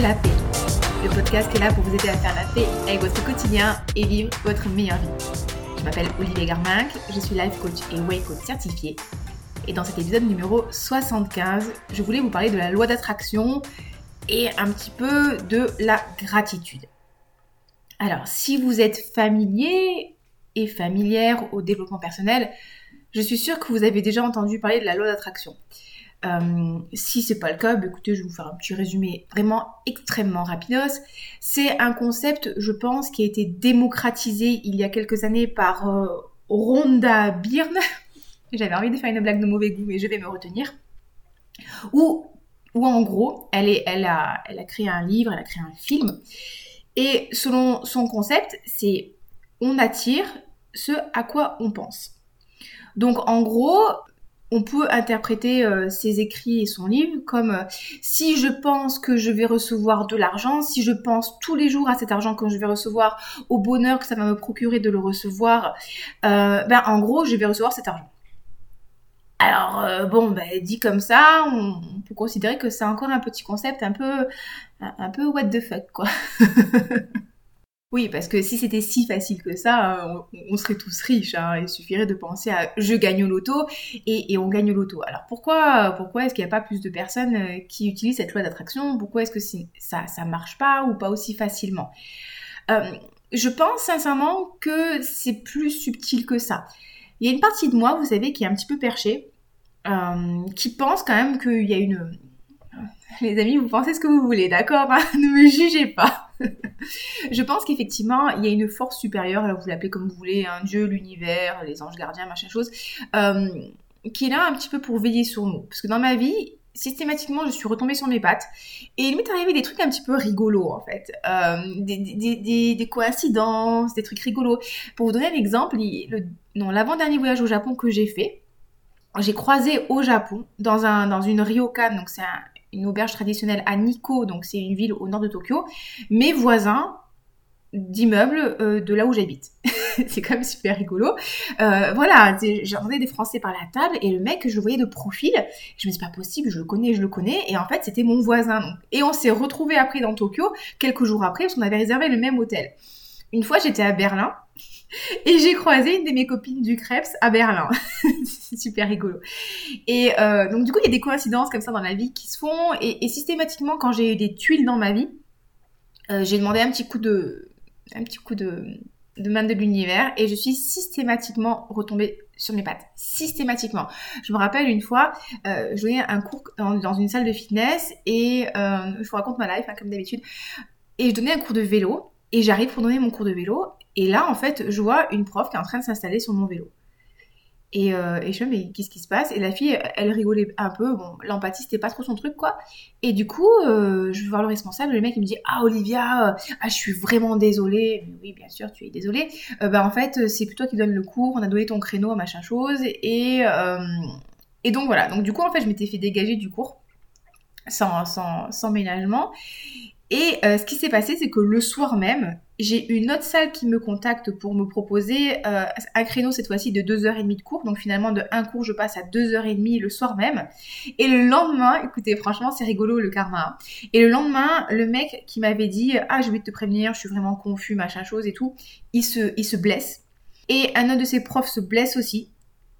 la paix. Le podcast est là pour vous aider à faire la paix avec votre quotidien et vivre votre meilleure vie. Je m'appelle Olivier Garminck, je suis life coach et way coach certifié. Et dans cet épisode numéro 75, je voulais vous parler de la loi d'attraction et un petit peu de la gratitude. Alors, si vous êtes familier et familière au développement personnel, je suis sûre que vous avez déjà entendu parler de la loi d'attraction. Euh, si c'est pas le cas, bah, écoutez, je vais vous faire un petit résumé vraiment extrêmement rapidos. C'est un concept, je pense, qui a été démocratisé il y a quelques années par euh, Rhonda Byrne. J'avais envie de faire une blague de mauvais goût, mais je vais me retenir. Ou où en gros, elle, a, elle a créé un livre, elle a créé un film. Et selon son concept, c'est on attire ce à quoi on pense. Donc en gros, on peut interpréter euh, ses écrits et son livre comme euh, si je pense que je vais recevoir de l'argent, si je pense tous les jours à cet argent que je vais recevoir, au bonheur que ça va me procurer de le recevoir, euh, ben en gros je vais recevoir cet argent. Alors bon, ben, dit comme ça, on, on peut considérer que c'est encore un petit concept un peu, un peu what the fuck quoi. Oui, parce que si c'était si facile que ça, on, serait tous riches. Hein. Il suffirait de penser à je gagne au loto et, on gagne au loto. Alors pourquoi, pourquoi est-ce qu'il n'y a pas plus de personnes euh, qui utilisent cette loi d'attraction? Pourquoi est-ce que ça ça marche pas ou pas aussi facilement? Euh, Je pense sincèrement que c'est plus subtil que ça. Il y a une partie de moi, vous savez, qui est un petit peu perchée, euh, qui pense quand même qu'il y a une les amis, vous pensez ce que vous voulez, d'accord hein? Ne me jugez pas. je pense qu'effectivement, il y a une force supérieure, alors vous l'appelez comme vous voulez, un dieu, l'univers, les anges gardiens, machin chose, euh, qui est là un petit peu pour veiller sur nous. Parce que dans ma vie, systématiquement, je suis retombée sur mes pattes. Et il m'est arrivé des trucs un petit peu rigolos, en fait. Euh, des, coïncidences, des trucs rigolos. Pour vous donner un exemple, l'avant-dernier voyage au Japon que j'ai fait, j'ai croisé au Japon, dans, un, dans une ryokan, donc c'est un, une auberge traditionnelle à Nikko, donc c'est une ville au nord de Tokyo, mes voisins d'immeubles euh, de là où j'habite. c'est quand même super rigolo. Euh, voilà, j'entendais des Français par la table et le mec, je le voyais de profil. Je me dis, pas possible, je le connais, je le connais. Et en fait, c'était mon voisin. Et on s'est retrouvés après dans Tokyo, quelques jours après, parce qu'on avait réservé le même hôtel. Une fois, j'étais à Berlin et j'ai croisé une de mes copines du Krebs à Berlin. c'est super rigolo. Et euh, donc du coup, il y a des coïncidences comme ça dans la vie qui se font. Et, systématiquement, quand j'ai eu des tuiles dans ma vie, euh, j'ai demandé un petit coup de, un petit coup de, de main de l'univers et je suis systématiquement retombée sur mes pattes. Systématiquement. Je me rappelle une fois, euh, je donnais un cours dans, une salle de fitness et je vous raconte ma life hein, comme d'habitude. Et je donnais un cours de vélo et j'arrive pour donner mon cours de vélo et là, en fait, je vois une prof qui est en train de s'installer sur mon vélo. Et, euh, je me dis, mais qu'est-ce qui se passe? Et la fille, elle rigolait un peu. Bon, l'empathie, c'était pas trop son truc, quoi. Et du coup, euh, je vais voir le responsable. Le mec, il me dit, ah, Olivia, euh, ah, je suis vraiment désolée. oui, bien sûr, tu es désolée. Bah, en fait, c'est plutôt qui donne le cours. On a donné ton créneau, machin chose. Et, et donc, voilà. Donc, du coup, en fait, je m'étais fait dégager du cours sans, sans, ménagement. Et ce qui s'est passé, c'est que le soir même, j'ai une autre salle qui me contacte pour me proposer euh, un créneau cette fois-ci de 2h30 de cours. Donc finalement de un cours je passe à 2h30 le soir même. Et le lendemain, écoutez franchement c'est rigolo le karma. Et le lendemain, le mec qui m'avait dit ah je vais te prévenir, je suis vraiment confus, machin chose et tout, il se, il se blesse. Et un autre de ses profs se blesse aussi.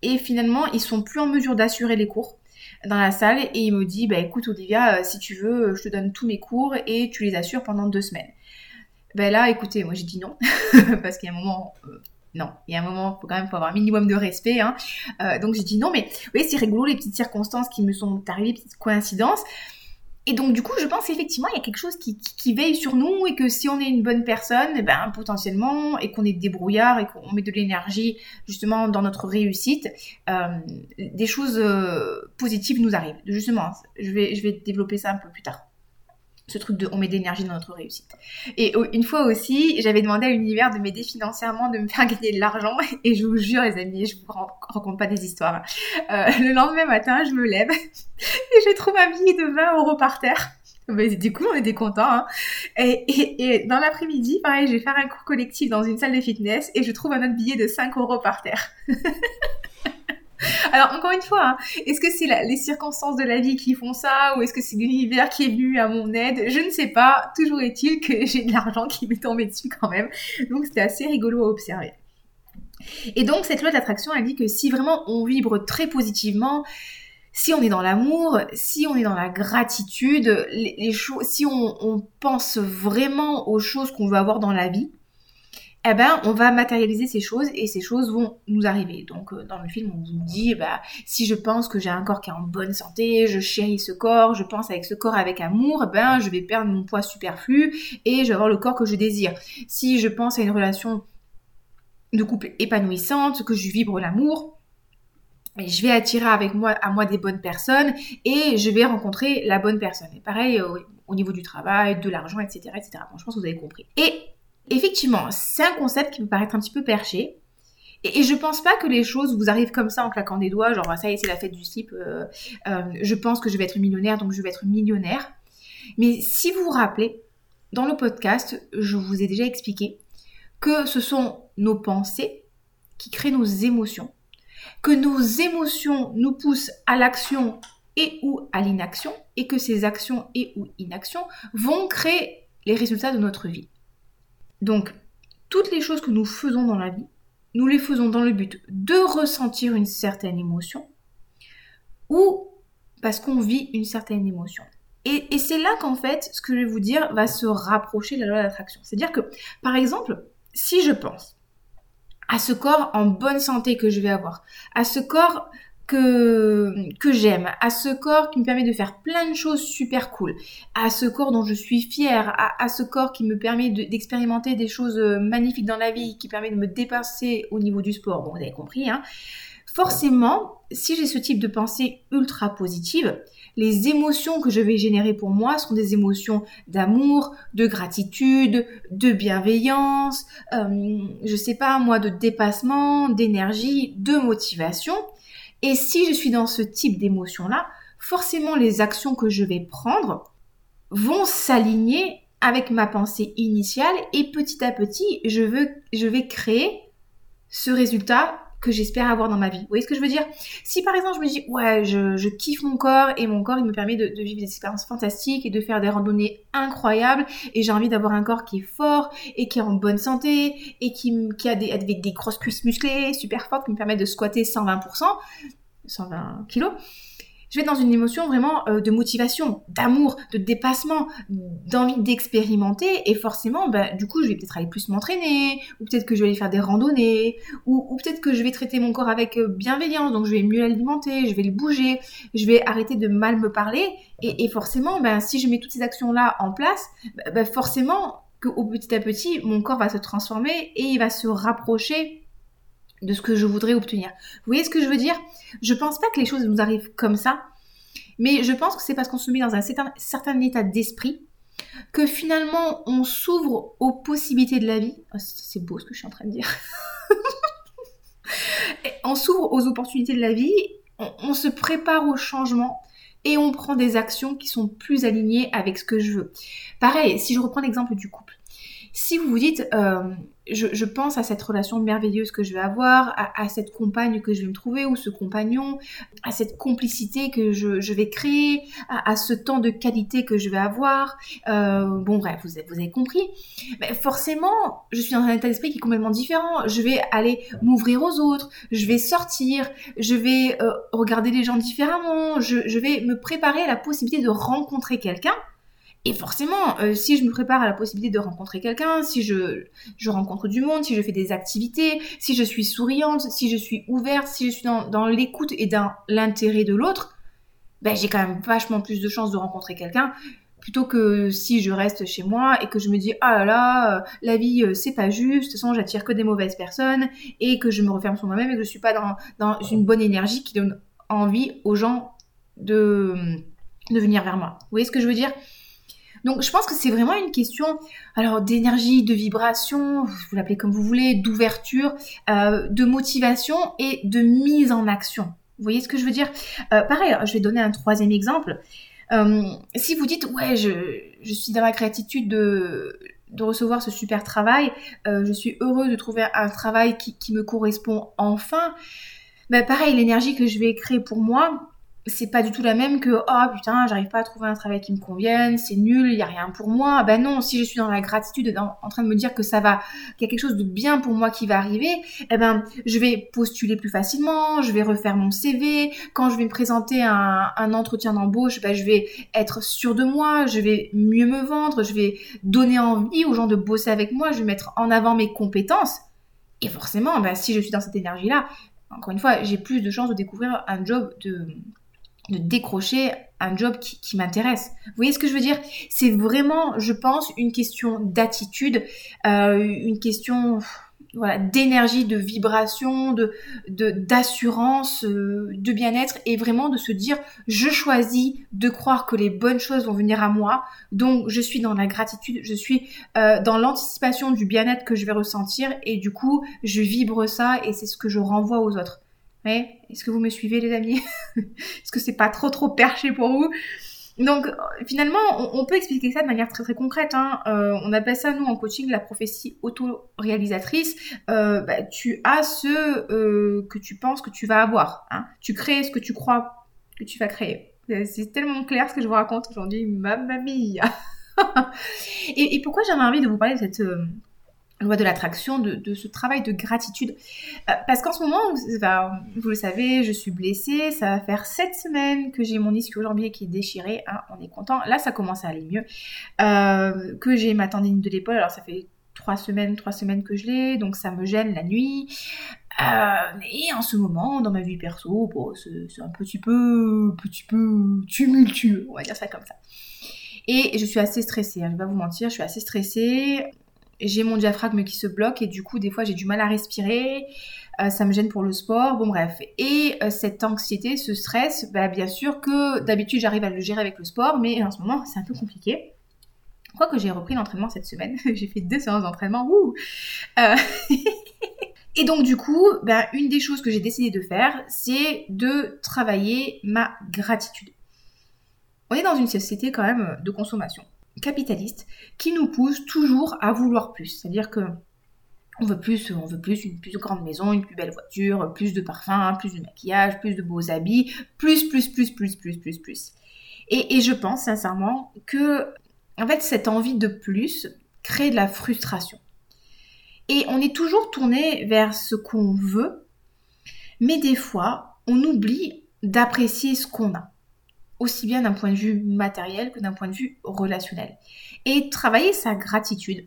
Et finalement ils sont plus en mesure d'assurer les cours dans la salle et il me dit bah écoute Olivia si tu veux je te donne tous mes cours et tu les assures pendant deux semaines. Ben là, écoutez, moi j'ai dit non, parce qu'il y a un moment, euh, non, il y a un moment, faut quand même faut avoir un minimum de respect. Hein. Euh, donc j'ai dit non, mais oui, c'est rigolo les petites circonstances qui me sont arrivées, petites coïncidences. Et donc du coup, je pense qu'effectivement, il y a quelque chose qui, qui, veille sur nous et que si on est une bonne personne, eh ben potentiellement, et qu'on est débrouillard et qu'on met de l'énergie justement dans notre réussite, euh, des choses euh, positives nous arrivent. Justement, je vais, je vais développer ça un peu plus tard ce truc de on met de l'énergie dans notre réussite. Et une fois aussi, j'avais demandé à l'univers de m'aider financièrement, de me faire gagner de l'argent. Et je vous jure, les amis, je vous raconte pas des histoires. Euh, le lendemain matin, je me lève et je trouve un billet de 20 euros par terre. Du coup, on était contents. Hein. Et, dans l'après-midi, pareil, je vais faire un cours collectif dans une salle de fitness et je trouve un autre billet de 5 euros par terre. Alors encore une fois, hein, est-ce que c'est les circonstances de la vie qui font ça ou est-ce que c'est l'univers qui est venu à mon aide? Je ne sais pas. Toujours est-il que j'ai de l'argent qui m'est tombé dessus quand même. Donc c'était assez rigolo à observer. Et donc cette loi d'attraction, elle dit que si vraiment on vibre très positivement, si on est dans l'amour, si on est dans la gratitude, si on, on, pense vraiment aux choses qu'on veut avoir dans la vie, eh ben, on va matérialiser ces choses et ces choses vont nous arriver. Donc, euh, dans le film, on vous dit, bah, si je pense que j'ai un corps qui est en bonne santé, je chéris ce corps, je pense avec ce corps avec amour, ben, je vais perdre mon poids superflu et je vais avoir le corps que je désire. Si je pense à une relation de couple épanouissante, que je vibre l'amour, je vais attirer avec moi à moi des bonnes personnes et je vais rencontrer la bonne personne. Et pareil au, au niveau du travail, de l'argent, etc., etc. Bon, je pense que vous avez compris. Et effectivement, c'est un concept qui peut paraître un petit peu perché. Et, je pense pas que les choses vous arrivent comme ça en claquant des doigts, genre ça y est, c'est la fête du slip, euh, euh, je pense que je vais être millionnaire, donc je vais être millionnaire. Mais si vous vous rappelez, dans le podcast, je vous ai déjà expliqué que ce sont nos pensées qui créent nos émotions, que nos émotions nous poussent à l'action et ou à l'inaction, et que ces actions et ou inactions vont créer les résultats de notre vie. Donc, toutes les choses que nous faisons dans la vie, nous les faisons dans le but de ressentir une certaine émotion ou parce qu'on vit une certaine émotion. Et, c'est là qu'en fait, ce que je vais vous dire va se rapprocher de la loi d'attraction. C'est-à-dire que, par exemple, si je pense à ce corps en bonne santé que je vais avoir, à ce corps que, j'aime, à ce corps qui me permet de faire plein de choses super cool, à ce corps dont je suis fière, à, ce corps qui me permet d'expérimenter des choses euh, magnifiques dans la vie, qui permet de me dépasser au niveau du sport, bon vous avez compris, hein. Forcément, si j'ai ce type de pensée ultra positive, les émotions que je vais générer pour moi sont des émotions d'amour, de gratitude, de bienveillance, euh, je sais pas moi, de dépassement, d'énergie, de motivation. Et si je suis dans ce type d'émotion-là, forcément les actions que je vais prendre vont s'aligner avec ma pensée initiale et petit à petit, je, veux, je vais créer ce résultat que j'espère avoir dans ma vie. Vous voyez ce que je veux dire? Si par exemple je me dis ouais je, kiffe mon corps et mon corps il me permet de, vivre des expériences fantastiques et de faire des randonnées incroyables et j'ai envie d'avoir un corps qui est fort et qui est en bonne santé et qui, a des, avec des grosses cuisses musclées super fortes qui me permettent de squatter 120%, 120 kilos je vais dans une émotion vraiment euh, de motivation, d'amour, de dépassement, d'envie d'expérimenter. Et forcément, bah, du coup, je vais peut-être aller plus m'entraîner, ou peut-être que je vais aller faire des randonnées, ou, peut-être que je vais traiter mon corps avec euh, bienveillance. Donc, je vais mieux l'alimenter, je vais le bouger, je vais arrêter de mal me parler. Et, forcément, ben, si je mets toutes ces actions-là en place, bah, bah, forcément qu'au petit à petit, mon corps va se transformer et il va se rapprocher de ce que je voudrais obtenir. Vous voyez ce que je veux dire? Je pense pas que les choses nous arrivent comme ça, mais je pense que c'est parce qu'on se met dans un certain, état d'esprit que finalement on s'ouvre aux possibilités de la vie. Oh, c'est beau ce que je suis en train de dire. on s'ouvre aux opportunités de la vie, on se prépare au changement et on prend des actions qui sont plus alignées avec ce que je veux. Pareil, si je reprends l'exemple du couple. Si vous vous dites, euh, je, pense à cette relation merveilleuse que je vais avoir, à, cette compagne que je vais me trouver ou ce compagnon, à cette complicité que je, vais créer, à, ce temps de qualité que je vais avoir. Euh, bon bref, vous, vous avez compris. Mais forcément, je suis dans un état d'esprit qui est complètement différent. Je vais aller m'ouvrir aux autres, je vais sortir, je vais euh, regarder les gens différemment, je vais me préparer à la possibilité de rencontrer quelqu'un et forcément, euh, si je me prépare à la possibilité de rencontrer quelqu'un, si je, je rencontre du monde, si je fais des activités, si je suis souriante, si je suis ouverte, si je suis dans, l'écoute et dans l'intérêt de l'autre, ben j'ai quand même vachement plus de chances de rencontrer quelqu'un plutôt que si je reste chez moi et que je me dis ah là là euh, la vie euh, c'est pas juste de toute façon j'attire que des mauvaises personnes et que je me referme sur moi-même et que je suis pas dans, dans une bonne énergie qui donne envie aux gens de de venir vers moi. Vous voyez ce que je veux dire? Donc je pense que c'est vraiment une question d'énergie, de vibration, vous l'appelez comme vous voulez, d'ouverture, euh, de motivation et de mise en action. Vous voyez ce que je veux dire? Euh, Pareil, je vais donner un troisième exemple. Euh, si vous dites ouais, je, suis dans la gratitude de recevoir ce super travail, je suis heureux de trouver un travail qui, me correspond enfin. bah pareil, l'énergie que je vais créer pour moi, c'est pas du tout la même que oh putain j'arrive pas à trouver un travail qui me convienne c'est nul il y a rien pour moi. Ben non si je suis dans la gratitude en train de me dire que ça va qu'il y a quelque chose de bien pour moi qui va arriver eh ben je vais postuler plus facilement je vais refaire mon CV quand je vais me présenter à un, entretien d'embauche ben je vais être sûr de moi je vais mieux me vendre je vais donner envie aux gens de bosser avec moi je vais mettre en avant mes compétences. Et forcément ben, si je suis dans cette énergie là encore une fois, j'ai plus de chances de découvrir un job de, de décrocher un job qui, m'intéresse. Vous voyez ce que je veux dire? C'est vraiment, je pense, une question d'attitude, euh, une question voilà, d'énergie, de vibration, de d'assurance, euh, de, bien-être et vraiment de se dire je choisis de croire que les bonnes choses vont venir à moi. Donc je suis dans la gratitude, je suis euh, dans l'anticipation du bien-être que je vais ressentir et du coup je vibre ça et c'est ce que je renvoie aux autres. Est-ce que vous me suivez les amis? Est-ce que c'est pas trop trop perché pour vous? Donc finalement, on, peut expliquer ça de manière très très concrète. Hein. Euh, on appelle ça nous en coaching la prophétie auto-réalisatrice. Euh, bah, tu as ce euh, que tu penses que tu vas avoir. Hein. Tu crées ce que tu crois que tu vas créer. C'est tellement clair ce que je vous raconte aujourd'hui, ma mamie. et, et, pourquoi j'avais envie de vous parler de cette loi de l'attraction, de, ce travail de gratitude. Euh, parce qu'en ce moment, vous, le savez, je suis blessée, ça va faire sept semaines que j'ai mon ischio-jambier qui est déchiré, hein, on est content. Là, ça commence à aller mieux. Euh, que j'ai ma tendine de l'épaule, alors ça fait trois semaines, trois semaines que je l'ai, donc ça me gêne la nuit. Euh, et en ce moment, dans ma vie perso, c'est un petit peu, petit peu tumultueux, on va dire ça comme ça. Et je suis assez stressée, hein, je vais pas vous mentir, je suis assez stressée j'ai mon diaphragme qui se bloque et du coup des fois j'ai du mal à respirer, euh, ça me gêne pour le sport, bon bref. Et euh, cette anxiété, ce stress, bah, bien sûr que d'habitude j'arrive à le gérer avec le sport, mais en ce moment c'est un peu compliqué. Quoique j'ai repris l'entraînement cette semaine, j'ai fait deux séances d'entraînement, ouh euh, Et donc du coup, ben, une des choses que j'ai décidé de faire, c'est de travailler ma gratitude. On est dans une société quand même de consommation capitaliste qui nous pousse toujours à vouloir plus. C'est-à-dire que on veut plus, on veut plus, une plus grande maison, une plus belle voiture, plus de parfums, plus de maquillage, plus de beaux habits, plus, plus, plus, plus, plus, plus, plus. Et, je pense sincèrement que, en cette envie de plus crée de la frustration. Et on est toujours tourné vers ce qu'on veut, mais des fois, on oublie d'apprécier ce qu'on a aussi bien d'un point de vue matériel que d'un point de vue relationnel. Et travailler sa gratitude,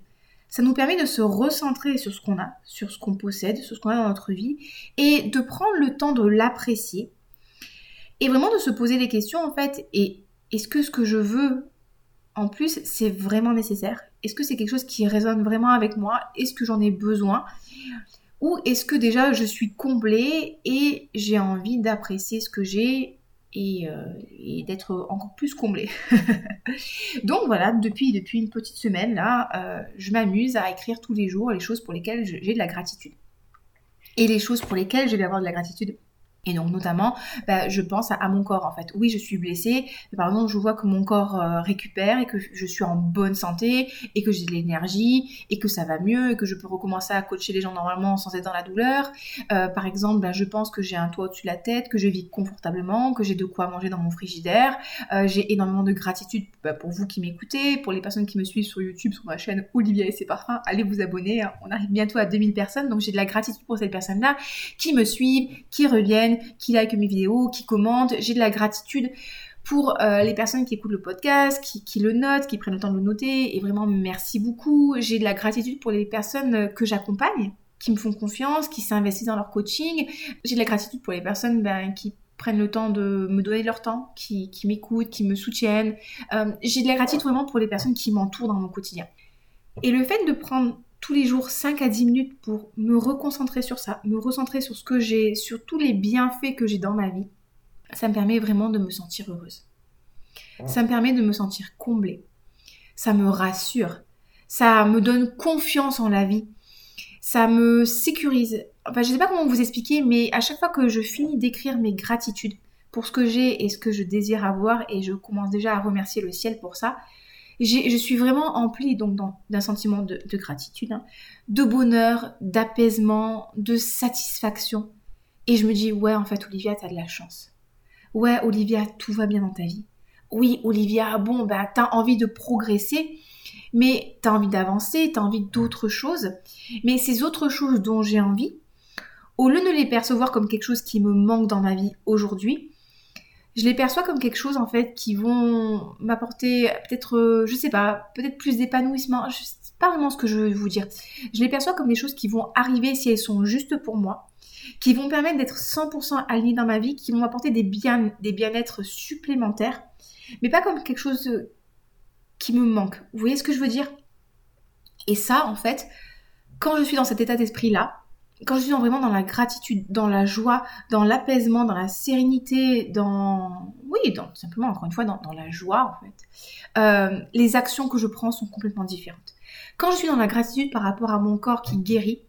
ça nous permet de se recentrer sur ce qu'on a, sur ce qu'on possède, sur ce qu'on a dans notre vie, et de prendre le temps de l'apprécier, et vraiment de se poser les questions en fait, et est-ce que ce que je veux en plus, c'est vraiment nécessaire? Est-ce que c'est quelque chose qui résonne vraiment avec moi? Est-ce que j'en ai besoin? Ou est-ce que déjà je suis comblée et j'ai envie d'apprécier ce que j'ai euh, et, d'être encore plus comblée. Donc voilà, depuis, depuis une petite semaine là, euh, je m'amuse à écrire tous les jours les choses pour lesquelles j'ai de la gratitude. Et les choses pour lesquelles je vais avoir de la gratitude et donc notamment, bah, je pense à, mon corps en fait. Oui, je suis blessée, mais par exemple, je vois que mon corps euh, récupère et que je suis en bonne santé et que j'ai de l'énergie et que ça va mieux et que je peux recommencer à coacher les gens normalement sans être dans la douleur. Euh, par exemple, bah, je pense que j'ai un toit au-dessus de la tête, que je vis confortablement, que j'ai de quoi manger dans mon frigidaire. Euh, j'ai énormément de gratitude bah, pour vous qui m'écoutez, pour les personnes qui me suivent sur YouTube, sur ma chaîne Olivia et ses parfums. Allez vous abonner, hein. on arrive bientôt à 2000 personnes, donc j'ai de la gratitude pour ces personnes-là qui me suivent, qui reviennent qui like mes vidéos, qui commentent. J'ai de la gratitude pour euh, les personnes qui écoutent le podcast, qui, le notent, qui prennent le temps de le noter. Et vraiment, merci beaucoup. J'ai de la gratitude pour les personnes que j'accompagne, qui me font confiance, qui s'investissent dans leur coaching. J'ai de la gratitude pour les personnes ben, qui prennent le temps de me donner leur temps, qui, m'écoutent, qui me soutiennent. Euh, j'ai de la gratitude vraiment pour les personnes qui m'entourent dans mon quotidien. Et le fait de prendre tous les jours 5 à 10 minutes pour me reconcentrer sur ça, me recentrer sur ce que j'ai, sur tous les bienfaits que j'ai dans ma vie, ça me permet vraiment de me sentir heureuse. Ça me permet de me sentir comblée. Ça me rassure. Ça me donne confiance en la vie. Ça me sécurise. Enfin, je ne sais pas comment vous expliquer, mais à chaque fois que je finis d'écrire mes gratitudes pour ce que j'ai et ce que je désire avoir, et je commence déjà à remercier le ciel pour ça, je suis vraiment emplie donc d'un sentiment de, gratitude, hein, de bonheur, d'apaisement, de satisfaction. Et je me dis, ouais, en fait, Olivia, t'as de la chance. Ouais, Olivia, tout va bien dans ta vie. Oui, Olivia, bon, ben, t'as envie de progresser, mais t'as envie d'avancer, t'as envie d'autres choses. Mais ces autres choses dont j'ai envie, au lieu de les percevoir comme quelque chose qui me manque dans ma vie aujourd'hui, je les perçois comme quelque chose en fait qui vont m'apporter peut-être, euh, je sais pas, peut-être plus d'épanouissement. Je sais pas vraiment ce que je veux vous dire. Je les perçois comme des choses qui vont arriver si elles sont justes pour moi, qui vont permettre d'être 100% alignées dans ma vie, qui vont m'apporter des bien, des bien-être supplémentaires, mais pas comme quelque chose euh, qui me manque. Vous voyez ce que je veux dire? Et ça, en fait, quand je suis dans cet état d'esprit-là, quand je suis vraiment dans la gratitude, dans la joie, dans l'apaisement, dans la sérénité, dans... Oui, dans, simplement, encore une fois, dans, la joie, en fait, euh, les actions que je prends sont complètement différentes. Quand je suis dans la gratitude par rapport à mon corps qui guérit,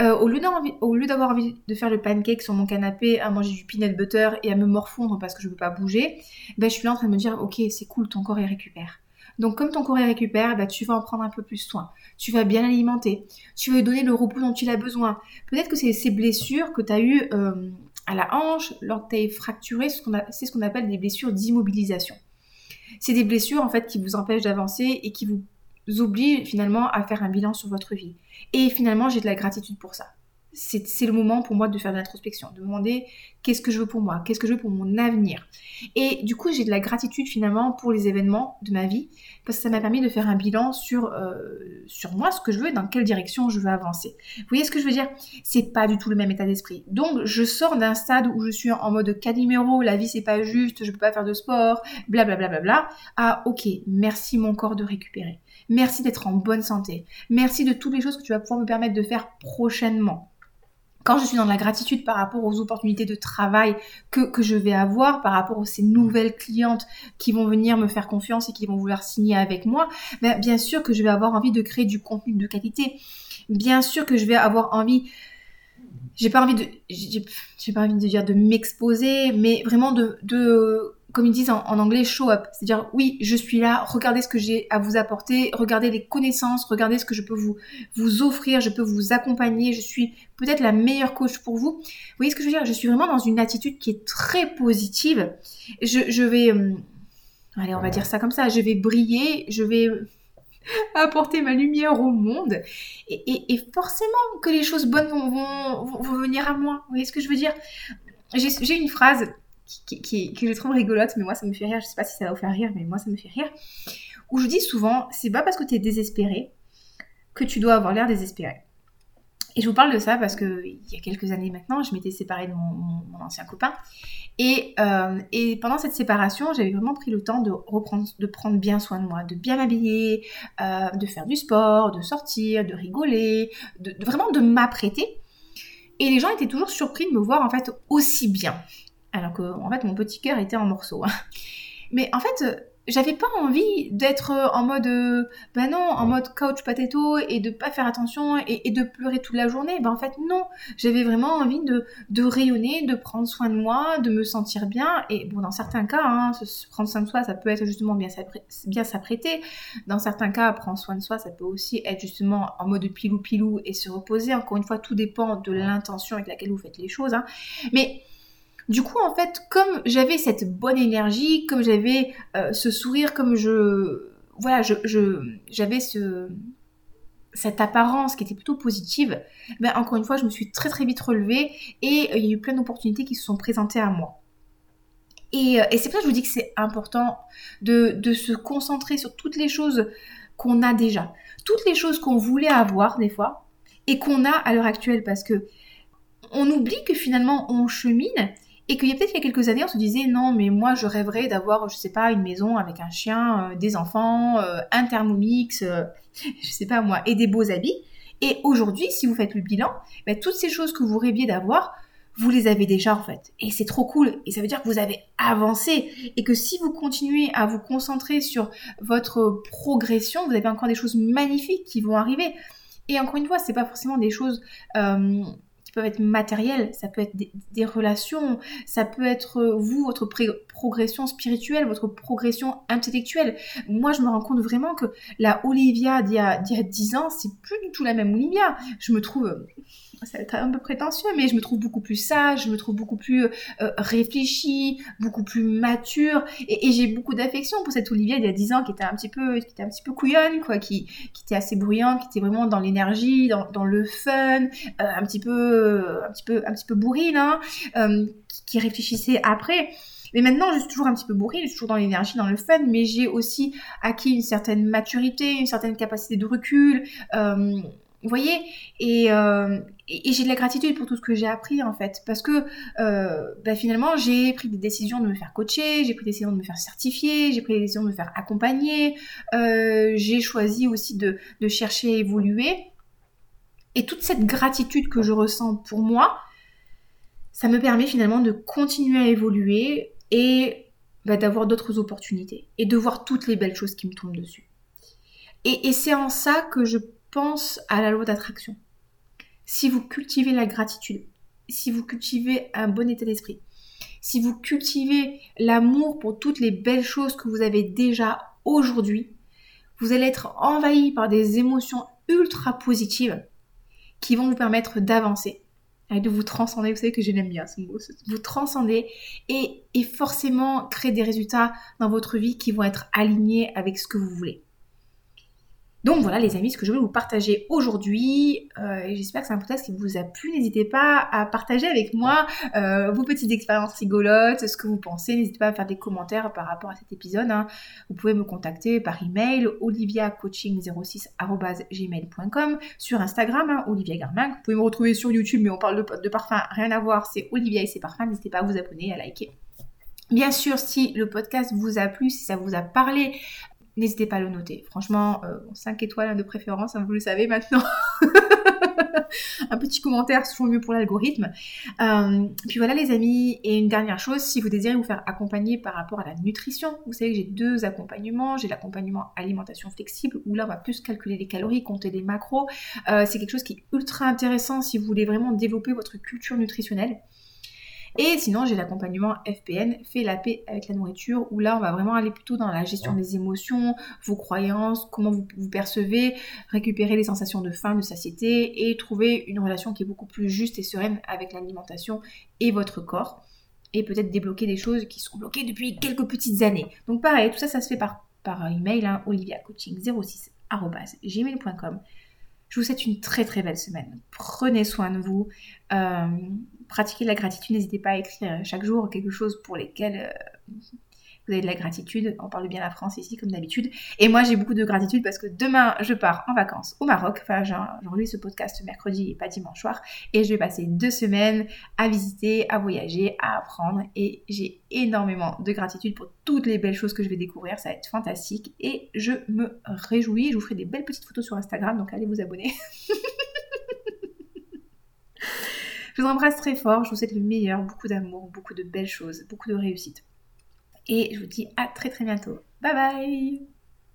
euh, au lieu d'avoir envie de faire le pancake sur mon canapé, à manger du peanut butter et à me morfondre parce que je ne peux pas bouger, ben, je suis là en train de me dire, ok, c'est cool, ton corps est récupère. Donc comme ton corps est récupère, bah, tu vas en prendre un peu plus soin. Tu vas bien l'alimenter. Tu vas lui donner le repos dont il a besoin. Peut-être que c'est ces blessures que tu as eues euh, à la hanche, lors que tu fracturé, c'est ce qu'on appelle des blessures d'immobilisation. C'est des blessures en fait qui vous empêchent d'avancer et qui vous obligent finalement à faire un bilan sur votre vie. Et finalement, j'ai de la gratitude pour ça c'est le moment pour moi de faire de l'introspection, de demander qu'est-ce que je veux pour moi, qu'est-ce que je veux pour mon avenir. Et du coup, j'ai de la gratitude finalement pour les événements de ma vie, parce que ça m'a permis de faire un bilan sur, euh, moi, ce que je veux, dans quelle direction je veux avancer. Vous voyez ce que je veux dire? C'est pas du tout le même état d'esprit. Donc, je sors d'un stade où je suis en mode numéro, la vie c'est pas juste, je peux pas faire de sport, blablabla, bla, à ok, merci mon corps de récupérer. Merci d'être en bonne santé. Merci de toutes les choses que tu vas pouvoir me permettre de faire prochainement quand je suis dans la gratitude par rapport aux opportunités de travail que, je vais avoir, par rapport à ces nouvelles clientes qui vont venir me faire confiance et qui vont vouloir signer avec moi, ben, bien sûr que je vais avoir envie de créer du contenu de qualité. Bien sûr que je vais avoir envie j'ai pas envie de j'ai pas envie de dire de m'exposer mais vraiment de comme ils disent en, anglais, show up. C'est-à-dire, oui, je suis là, regardez ce que j'ai à vous apporter, regardez les connaissances, regardez ce que je peux vous, vous offrir, je peux vous accompagner, je suis peut-être la meilleure coach pour vous. Vous voyez ce que je veux dire? Je suis vraiment dans une attitude qui est très positive. Je, vais, euh, allez, on va dire ça comme ça, je vais briller, je vais apporter ma lumière au monde. Et, forcément que les choses bonnes vont, vont, vont venir à moi. Vous voyez ce que je veux dire? J'ai une phrase qui, que je trouve rigolote, mais moi ça me fait rire. Je sais pas si ça va vous faire rire, mais moi ça me fait rire. Où je dis souvent, c'est pas parce que tu es désespéré que tu dois avoir l'air désespéré. Et je vous parle de ça parce que il y a quelques années maintenant, je m'étais séparée de mon, ancien copain. Et, euh, et, pendant cette séparation, j'avais vraiment pris le temps de reprendre, de prendre bien soin de moi, de bien m'habiller, euh, de faire du sport, de sortir, de rigoler, de, vraiment de m'apprêter. Et les gens étaient toujours surpris de me voir en fait aussi bien alors que en fait mon petit cœur était en morceaux. Hein. Mais en fait, j'avais pas envie d'être en mode, ben non, en mode couch potato et de pas faire attention et, de pleurer toute la journée. Ben en fait non, j'avais vraiment envie de, de, rayonner, de prendre soin de moi, de me sentir bien. Et bon, dans certains cas, hein, prendre soin de soi, ça peut être justement bien s'apprêter. Dans certains cas, prendre soin de soi, ça peut aussi être justement en mode pilou pilou et se reposer. Encore une fois, tout dépend de l'intention avec laquelle vous faites les choses. Hein. Mais du coup, en fait, comme j'avais cette bonne énergie, comme j'avais euh, ce sourire, comme je... Voilà, j'avais ce, cette apparence qui était plutôt positive, ben, encore une fois, je me suis très très vite relevée et euh, il y a eu plein d'opportunités qui se sont présentées à moi. Et, euh, c'est pour ça que je vous dis que c'est important de, de, se concentrer sur toutes les choses qu'on a déjà, toutes les choses qu'on voulait avoir des fois et qu'on a à l'heure actuelle parce que on oublie que finalement on chemine et qu'il y a peut-être il y a quelques années, on se disait non, mais moi je rêverais d'avoir, je sais pas, une maison avec un chien, euh, des enfants, euh, un thermomix, euh, je sais pas moi, et des beaux habits. Et aujourd'hui, si vous faites le bilan, ben, toutes ces choses que vous rêviez d'avoir, vous les avez déjà en fait. Et c'est trop cool. Et ça veut dire que vous avez avancé. Et que si vous continuez à vous concentrer sur votre progression, vous avez encore des choses magnifiques qui vont arriver. Et encore une fois, c'est pas forcément des choses peuvent être matériels, ça peut être des, relations, ça peut être euh, vous, votre progression spirituelle, votre progression intellectuelle. Moi, je me rends compte vraiment que la Olivia d'il y a, 10 ans, c'est plus du tout la même Olivia. Je me trouve ça va être un peu prétentieux, mais je me trouve beaucoup plus sage, je me trouve beaucoup plus euh, réfléchie, beaucoup plus mature, et, j'ai beaucoup d'affection pour cette Olivia il y a 10 ans qui était un petit peu, qui était un petit peu couillonne, quoi, qui, qui était assez bruyante, qui était vraiment dans l'énergie, dans, dans, le fun, euh, un petit peu, un petit peu, un petit peu bourrine, hein, euh, qui, réfléchissait après. Mais maintenant, je suis toujours un petit peu bourrine, je suis toujours dans l'énergie, dans le fun, mais j'ai aussi acquis une certaine maturité, une certaine capacité de recul. Euh, vous voyez? Euh, et, j'ai de la gratitude pour tout ce que j'ai appris en fait. Parce que euh, bah, finalement, j'ai pris des décisions de me faire coacher, j'ai pris des décisions de me faire certifier, j'ai pris des décisions de me faire accompagner, euh, j'ai choisi aussi de, chercher à évoluer. Et toute cette gratitude que je ressens pour moi, ça me permet finalement de continuer à évoluer et bah, d'avoir d'autres opportunités et de voir toutes les belles choses qui me tombent dessus. Et c'est en ça que je pense à la loi d'attraction. Si vous cultivez la gratitude, si vous cultivez un bon état d'esprit, si vous cultivez l'amour pour toutes les belles choses que vous avez déjà aujourd'hui, vous allez être envahi par des émotions ultra positives qui vont vous permettre d'avancer de vous transcender. Vous savez que je l'aime bien ce mot, vous transcender et, et forcément créer des résultats dans votre vie qui vont être alignés avec ce que vous voulez. Donc voilà les amis, ce que je veux vous partager aujourd'hui. Euh, J'espère que c'est un podcast qui vous a plu. N'hésitez pas à partager avec moi euh, vos petites expériences rigolotes, ce que vous pensez. N'hésitez pas à faire des commentaires par rapport à cet épisode. Hein. Vous pouvez me contacter par email oliviacoaching06@gmail.com sur Instagram hein, Olivia Garmin. Vous pouvez me retrouver sur YouTube, mais on parle de, de parfum, rien à voir. C'est Olivia et ses parfums. N'hésitez pas à vous abonner, à liker. Bien sûr, si le podcast vous a plu, si ça vous a parlé, n'hésitez pas à le noter. Franchement, 5 euh, étoiles de préférence, hein, vous le savez maintenant. un petit commentaire, c'est toujours mieux pour l'algorithme. Euh, puis voilà les amis, et une dernière chose, si vous désirez vous faire accompagner par rapport à la nutrition, vous savez que j'ai deux accompagnements. J'ai l'accompagnement alimentation flexible, où là on va plus calculer les calories, compter les macros. Euh, c'est quelque chose qui est ultra intéressant si vous voulez vraiment développer votre culture nutritionnelle. Et sinon, j'ai l'accompagnement FPN, fait la paix avec la nourriture, où là, on va vraiment aller plutôt dans la gestion des émotions, vos croyances, comment vous, vous percevez, récupérer les sensations de faim, de satiété, et trouver une relation qui est beaucoup plus juste et sereine avec l'alimentation et votre corps. Et peut-être débloquer des choses qui sont bloquées depuis quelques petites années. Donc pareil, tout ça, ça se fait par, par email, hein, oliviacoaching06.gmail.com. Je vous souhaite une très très belle semaine. Prenez soin de vous. Euh, pratiquez la gratitude. N'hésitez pas à écrire chaque jour quelque chose pour lesquels euh, vous avez de la gratitude. On parle bien la France ici comme d'habitude. Et moi j'ai beaucoup de gratitude parce que demain je pars en vacances au Maroc. Enfin j'enregistre ce podcast mercredi et pas dimanche soir. Et je vais passer deux semaines à visiter, à voyager, à apprendre. Et j'ai énormément de gratitude pour toutes les belles choses que je vais découvrir. Ça va être fantastique. Et je me réjouis. Je vous ferai des belles petites photos sur Instagram. Donc allez vous abonner. Je vous embrasse très fort, je vous souhaite le meilleur, beaucoup d'amour, beaucoup de belles choses, beaucoup de réussite. Et je vous dis à très très bientôt. Bye bye